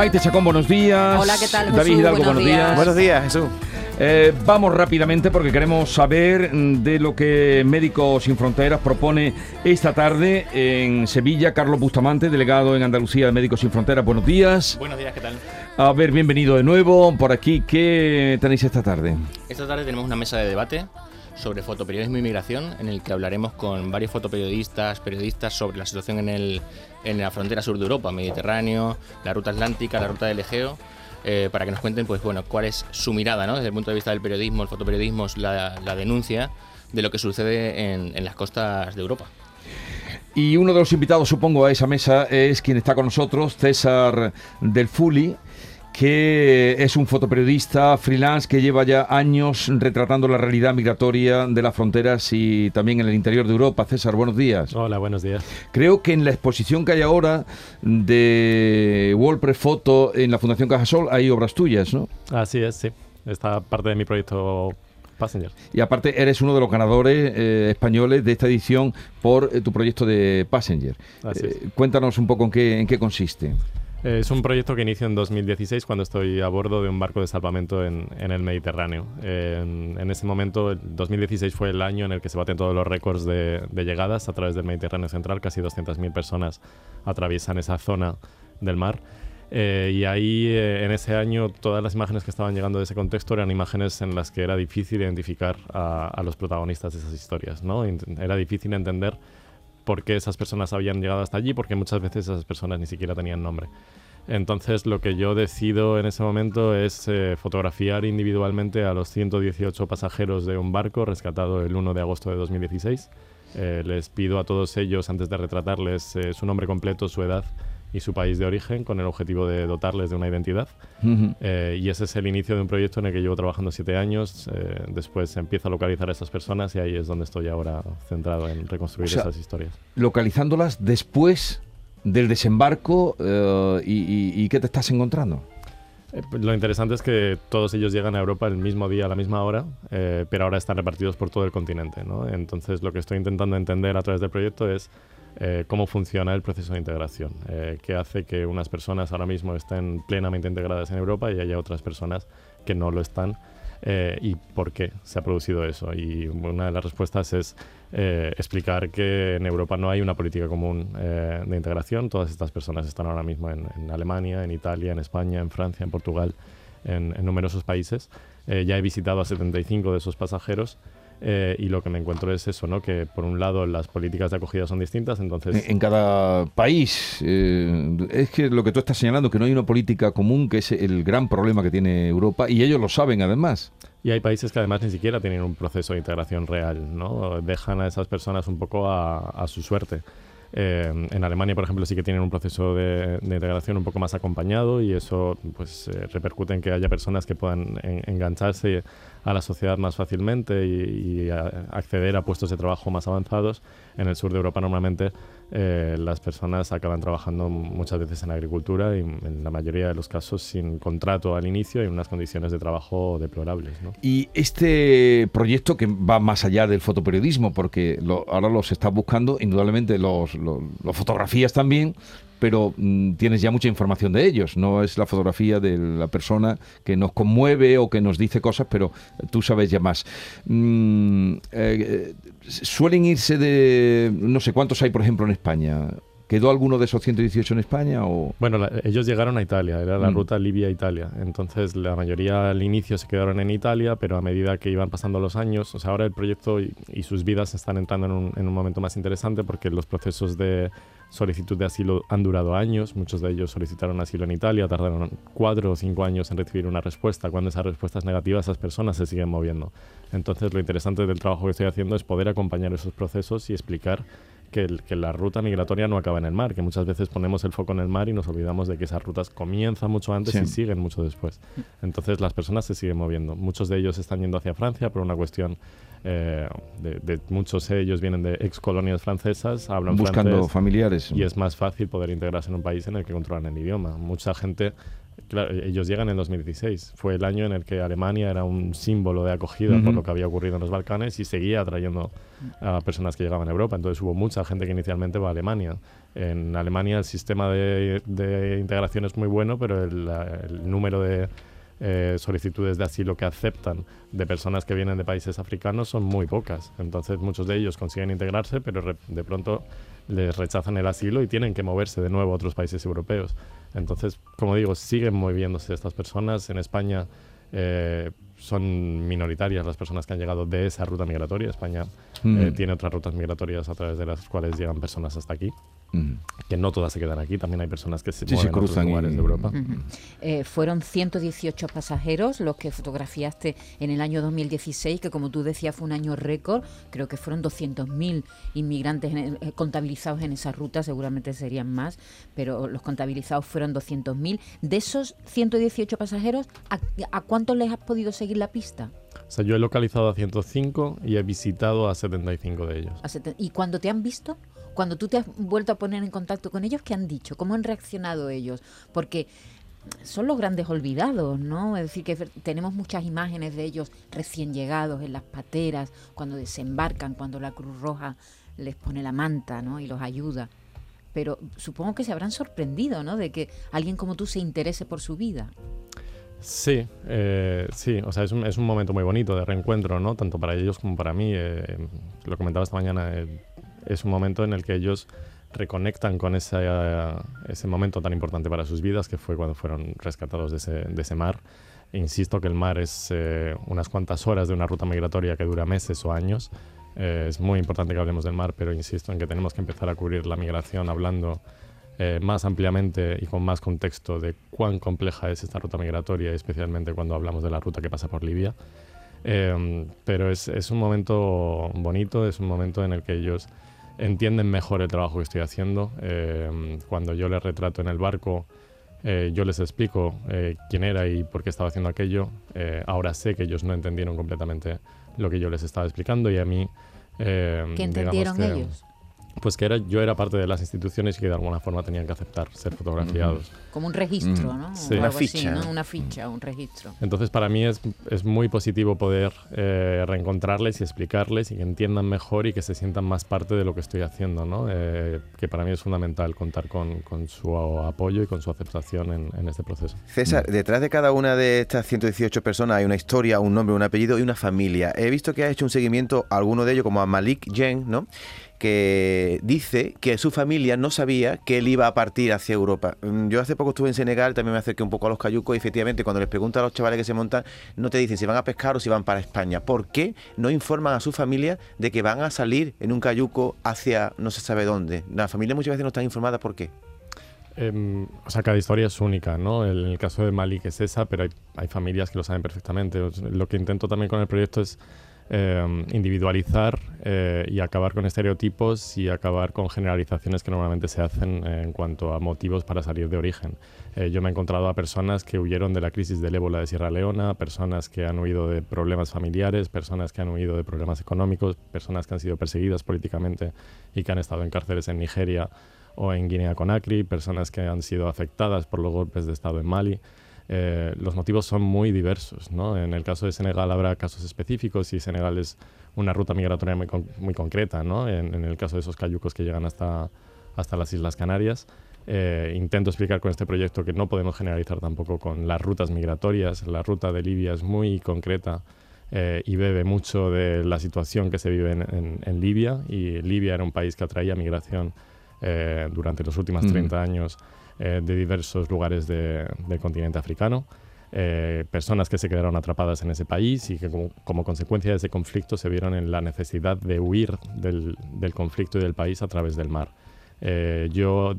Maite Chacón, buenos días. Hola, ¿qué tal, David Jesús? Hidalgo, Buenos buenos días. días. Buenos días, Jesús. Eh, vamos rápidamente porque queremos saber mm, de lo que Médicos Sin Fronteras propone esta tarde en Sevilla. Carlos Bustamante, delegado en Andalucía de Médicos Sin Fronteras. Buenos días. Buenos días, ¿qué tal? A ver, bienvenido de nuevo por aquí. ¿Qué tenéis esta tarde? Esta tarde tenemos una mesa de debate sobre fotoperiodismo y migración en el que hablaremos con varios fotoperiodistas, periodistas sobre la situación en, el, en la frontera sur de Europa, Mediterráneo, la ruta atlántica, la ruta del Egeo, eh, para que nos cuenten pues, bueno, cuál es su mirada ¿no? desde el punto de vista del periodismo, el fotoperiodismo, la, la denuncia de lo que sucede en, en las costas de Europa. Y uno de los invitados, supongo, a esa mesa es quien está con nosotros, César Del Fuli, que es un fotoperiodista freelance que lleva ya años retratando la realidad migratoria de las fronteras y también en el interior de Europa. César, buenos días. Hola, buenos días. Creo que en la exposición que hay ahora de WordPress Foto en la Fundación Cajasol hay obras tuyas, ¿no? Así es, sí. Esta parte de mi proyecto Passenger. Y aparte eres uno de los ganadores eh, españoles de esta edición por eh, tu proyecto de Passenger. Eh, cuéntanos un poco en qué, en qué consiste. Eh, Es un proyecto que inicio en 2016 cuando estoy a bordo de un barco de salvamento en, el Mediterráneo. En, ese momento, el 2016 fue el año en el que se baten todos los récords de, llegadas a través del Mediterráneo Central. Casi 200.000 personas atraviesan esa zona del mar. Eh, y ahí, eh, en ese año, todas las imágenes que estaban llegando de ese contexto eran imágenes en las que era difícil identificar a, a los protagonistas de esas historias. ¿no? Era difícil entender por qué esas personas habían llegado hasta allí, porque muchas veces esas personas ni siquiera tenían nombre. Entonces lo que yo decido en ese momento es eh, fotografiar individualmente a los 118 pasajeros de un barco rescatado el 1 de agosto de 2016. Eh, les pido a todos ellos, antes de retratarles, eh, su nombre completo, su edad y su país de origen, con el objetivo de dotarles de una identidad. Eh, y ese es el inicio de un proyecto en el que llevo trabajando siete años. eh, después empiezo a localizar a esas personas y ahí es donde estoy ahora centrado en reconstruir O sea, esas historias. Localizándolas después del desembarco eh, y, y- y qué te estás encontrando. Eh, pues lo interesante es que todos ellos llegan a Europa el mismo día, a la misma hora, eh, pero ahora están repartidos por todo el continente. ¿no? Entonces, lo que estoy intentando entender a través del proyecto es eh, cómo funciona el proceso de integración, qué hace que unas personas ahora mismo estén plenamente integradas en Europa y haya otras personas que no lo están. y por qué se ha producido eso. Y una de las respuestas es eh, explicar que en Europa no hay una política común eh, de integración. Todas estas personas están ahora mismo en, Alemania, en Italia, en España, en Francia, en Portugal, en, en numerosos países. Eh, ya he visitado a 75 de esos pasajeros. Eh, y lo que me encuentro es eso, ¿no? Que por un lado las políticas de acogida son distintas, entonces En, cada país, eh, es que lo que tú estás señalando, que no hay una política común, que es el gran problema que tiene Europa, y ellos lo saben además. Y hay países que además ni siquiera tienen un proceso de integración real, ¿no? Dejan a esas personas un poco a, a su suerte. Eh, en Alemania, por ejemplo, sí que tienen un proceso de, integración un poco más acompañado y eso pues eh, repercute en que haya personas que puedan en- engancharse a la sociedad más fácilmente y, acceder a puestos de trabajo más avanzados. En el sur de Europa normalmente eh, las personas acaban trabajando muchas veces en agricultura y en la mayoría de los casos sin contrato al inicio y unas condiciones de trabajo deplorables. ¿no? Y este proyecto que va más allá del fotoperiodismo, porque lo- ahora los estás buscando, indudablemente los, los- los fotografías también, pero mm, tienes ya mucha información de ellos. No es la fotografía de la persona que nos conmueve o que nos dice cosas, pero tú sabes ya más. Mm, eh, eh, suelen irse de, no sé cuántos hay, por ejemplo, en España. ¿Quedó alguno de esos 118 en España? O? Bueno, la- ellos llegaron a Italia, era la Mm. ruta Libia-Italia. Entonces, la mayoría al inicio se quedaron en Italia, pero a medida que iban pasando los años, o sea, ahora el proyecto y, y sus vidas están entrando en un, en un momento más interesante porque los procesos de solicitud de asilo han durado años. Muchos de ellos solicitaron asilo en Italia, tardaron cuatro o cinco años en recibir una respuesta. Cuando esa respuesta es negativa, esas personas se siguen moviendo. Entonces, lo interesante del trabajo que estoy haciendo es poder acompañar esos procesos y explicar que, el- que la ruta migratoria no acaba en el mar, que muchas veces ponemos el foco en el mar y nos olvidamos de que esas rutas comienzan mucho antes Sí. y siguen mucho después. Entonces las personas se siguen moviendo. Muchos de ellos están yendo hacia Francia por una cuestión eh, de, de- muchos de ellos vienen de ex colonias francesas, hablan Buscando francés familiares. y es más fácil poder integrarse en un país en el que controlan el idioma. Mucha gente, claro, ellos llegan en 2016. Fue el año en el que Alemania era un símbolo de acogida por lo que había ocurrido en los Balcanes y seguía atrayendo a personas que llegaban a Europa. Entonces hubo mucha gente que inicialmente va a Alemania. En Alemania el sistema de, de integración es muy bueno, pero el, número de eh, solicitudes de asilo que aceptan de personas que vienen de países africanos son muy pocas. Entonces muchos de ellos consiguen integrarse, pero de pronto les rechazan el asilo y tienen que moverse de nuevo a otros países europeos. Entonces, como digo, siguen moviéndose estas personas. En España eh, son minoritarias las personas que han llegado de esa ruta migratoria. España Mm. eh, tiene otras rutas migratorias a través de las cuales llegan personas hasta aquí, Que no todas se quedan aquí. También hay personas que se Sí, se mueven a otros cruzan y- lugares de Europa. Eh, fueron 118 pasajeros los que fotografiaste en el año 2016, que como tú decías fue un año récord. Creo que fueron 200.000 inmigrantes en el- eh, contabilizados en esa ruta, seguramente serían más, pero los contabilizados fueron 200.000. De esos 118 pasajeros, ¿a, a cuántos les has podido seguir la pista? O sea, yo he localizado a 105 y he visitado a 75 de ellos. ¿Y cuando te han visto? Cuando tú te has vuelto a poner en contacto con ellos, ¿qué han dicho? ¿Cómo han reaccionado ellos? Porque son los grandes olvidados, ¿no? Es decir, que tenemos muchas imágenes de ellos recién llegados en las pateras, cuando desembarcan, cuando la Cruz Roja les pone la manta, ¿no? Y los ayuda. Pero supongo que se habrán sorprendido, ¿no? De que alguien como tú se interese por su vida. Sí, eh, sí, o sea, es un, es un momento muy bonito de reencuentro, ¿no? Tanto para ellos como para mí. eh, lo comentaba esta mañana, eh, es un momento en el que ellos reconectan con ese, ese momento tan importante para sus vidas, que fue cuando fueron rescatados de ese, de ese mar. Insisto que el mar es eh, unas cuantas horas de una ruta migratoria que dura meses o años. Eh, es muy importante que hablemos del mar, pero insisto en que tenemos que empezar a cubrir la migración hablando eh, más ampliamente y con más contexto de cuán compleja es esta ruta migratoria, especialmente cuando hablamos de la ruta que pasa por Libia. Eh, pero es, es un momento bonito, es un momento en el que ellos entienden mejor el trabajo que estoy haciendo. Eh, cuando yo les retrato en el barco, eh, yo les explico eh, quién era y por qué estaba haciendo aquello. Eh, ahora sé que ellos no entendieron completamente lo que yo les estaba explicando y a mí... eh, ¿Qué entendieron que- ellos? Pues que era, yo era parte de las instituciones y que de alguna forma tenían que aceptar ser fotografiados. Como un registro, ¿no? Sí. Una algo así, ficha. ¿no? Una ficha, un registro. Entonces para mí es, es muy positivo poder eh, reencontrarles y explicarles y que entiendan mejor y que se sientan más parte de lo que estoy haciendo, ¿no? Eh, que para mí es fundamental contar con, con su apoyo y con su aceptación en, en este proceso. César, detrás de cada una de estas 118 personas hay una historia, un nombre, un apellido y una familia. He visto que ha hecho un seguimiento a alguno de ellos, como a Malik Jen, ¿no? Que dice que su familia no sabía que él iba a partir hacia Europa. Mm, Yo hace poco estuve en Senegal, también me acerqué un poco a los cayucos y efectivamente cuando les preguntan a los chavales que se montan, no te dicen si van a pescar o si van para España. ¿Por qué no informan a su familia de que van a salir en un cayuco hacia no se sabe dónde? La familia muchas veces no están informadas por qué. Em, o sea, cada historia es única, ¿no? En el caso de Malik es esa, pero hay, familias que lo saben perfectamente. Lo que intento también con el proyecto es em, individualizar eh, y acabar con estereotipos y acabar con generalizaciones que normalmente se hacen en cuanto a motivos para salir de origen. Eh, yo me he encontrado a personas que huyeron de la crisis del ébola de Sierra Leona, personas que han huido de problemas familiares, personas que han huido de problemas económicos, personas que han sido perseguidas políticamente y que han estado en cárceles en Nigeria o en Guinea Conakry, personas que han sido afectadas por los golpes de Estado en Mali. Eh, los motivos son muy diversos. ¿no? En el caso de Senegal habrá casos específicos y Senegal es una ruta migratoria muy, con- muy concreta. ¿no? En, en el caso de esos cayucos que llegan hasta, hasta las Islas Canarias, eh, intento explicar con este proyecto que no podemos generalizar tampoco con las rutas migratorias. La ruta de Libia es muy concreta eh, y bebe mucho de la situación que se vive en, en- en Libia. Y Libia era un país que atraía migración eh, durante los últimos 30 años eh, de diversos lugares de- del continente africano. eh, personas que se quedaron atrapadas en ese país y que como, consecuencia de ese conflicto se vieron en la necesidad de huir del, conflicto y del país a través del mar. Eh, yo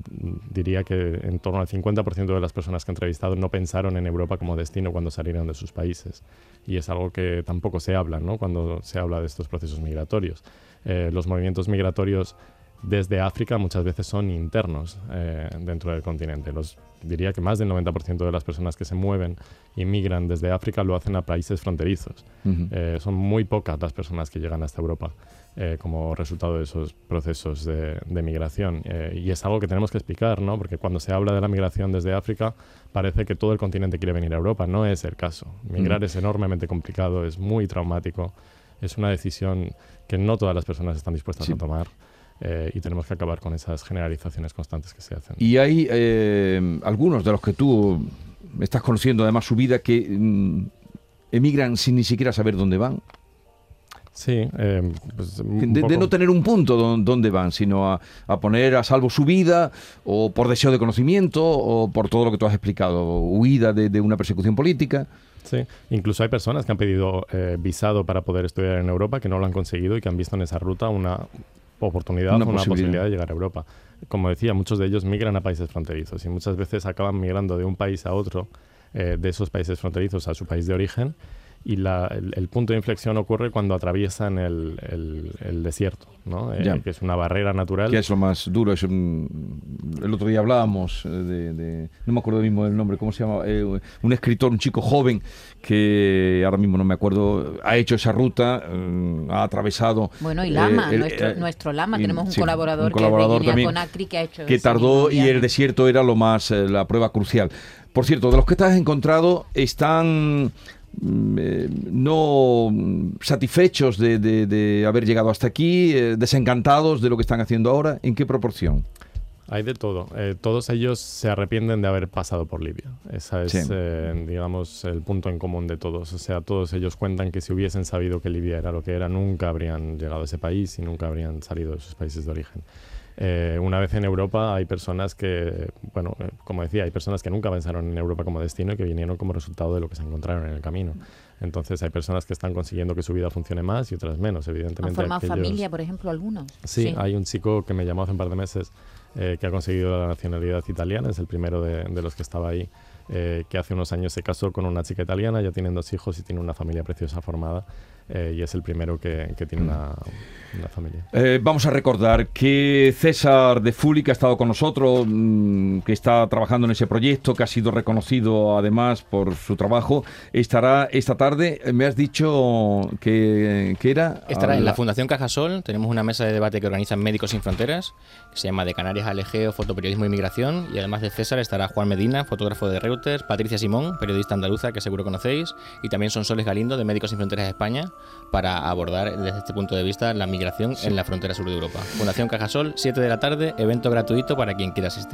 diría que en torno al 50% de las personas que he entrevistado no pensaron en Europa como destino cuando salieron de sus países. Y es algo que tampoco se habla ¿no? cuando se habla de estos procesos migratorios. Los movimientos migratorios desde África muchas veces son internos eh, dentro del continente. Los, diría que más del 90% de las personas que se mueven y migran desde África lo hacen a países fronterizos. Ujú. Eh, son muy pocas las personas que llegan hasta Europa eh, como resultado de esos procesos de, de migración. Eh, y es algo que tenemos que explicar, ¿no? porque cuando se habla de la migración desde África parece que todo el continente quiere venir a Europa. No es el caso. Migrar Mm. es enormemente complicado, es muy traumático, es una decisión que no todas las personas están dispuestas Sí. a tomar. Eh, y tenemos que acabar con esas generalizaciones constantes que se hacen. Y hay eh, algunos de los que tú estás conociendo además su vida que mm, emigran sin ni siquiera saber dónde van. Sí, eh, pues De, no tener un punto don- donde van, sino a, a poner a salvo su vida, o por deseo de conocimiento, o por todo lo que tú has explicado, huida de, de una persecución política. Sí, incluso hay personas que han pedido eh, visado para poder estudiar en Europa que no lo han conseguido y que han visto en esa ruta una oportunidad, Una una, posibilidad. posibilidad. de llegar a Europa. Como decía, muchos de ellos migran a países fronterizos y muchas veces acaban migrando de un país a otro, eh, de esos países fronterizos a su país de origen. Y la- el, el punto de inflexión ocurre cuando atraviesan el, el- el desierto, ¿no? Eh, que es una barrera natural. Que es lo más duro. Es un- el otro día hablábamos eh, de, de- No me acuerdo mismo del nombre, ¿cómo se llama? Eh, un escritor, un chico joven, que ahora mismo no me acuerdo, ha hecho esa ruta, eh, ha atravesado. Bueno, y eh, Lama, el- nuestro, eh, nuestro Lama, y- tenemos un sí, colaborador, un colaborador que es de también, Guinea Conakry que ha hecho que tardó y el desierto era lo más eh, la prueba crucial. Por cierto, de los que te has encontrado están mm, eh, no mm, satisfechos de, de- de haber llegado hasta aquí, eh, desencantados de lo que están haciendo ahora, ¿en qué proporción? Hay de todo. Eh, todos ellos se arrepienten de haber pasado por Libia. Ese es, Sí. eh, digamos, el punto en común de todos. O sea, todos ellos cuentan que si hubiesen sabido que Libia era lo que era, nunca habrían llegado a ese país y nunca habrían salido de sus países de origen. Eh, una vez en Europa hay personas que, bueno, eh, como decía, hay personas que nunca pensaron en Europa como destino y que vinieron como resultado de lo que se encontraron en el camino. Entonces hay personas que están consiguiendo que su vida funcione más y otras menos, ¿Han evidentemente. formado aquellos- familia, por ejemplo, algunos? Sí, hay un chico que me llamó hace un par de meses eh, que ha conseguido la nacionalidad italiana, es el primero de, de los que estaba ahí, eh, que hace unos años se casó con una chica italiana, ya tienen dos hijos y tiene una familia preciosa formada eh, y es el primero que, que tiene una, una familia. Eh, vamos a recordar que César de Fuli, que ha estado con nosotros, mm, que está trabajando en ese proyecto, que ha sido reconocido además por su trabajo, estará esta tarde. Eh, Me has dicho que, que era. Estará en la Fundación Cajasol, tenemos una mesa de debate que organizan Médicos Sin Fronteras, que se llama De Canarias al Egeo, Fotoperiodismo y Migración, y además de César estará Juan Medina, fotógrafo de Reuters, Patricia Simón, periodista andaluza que seguro conocéis, y también Sonsoles Galindo de Médicos Sin Fronteras España, para abordar desde este punto de vista la migración en la frontera sur de Europa. Fundación Cajasol, 7 de la tarde, evento gratuito para quien quiera asistir.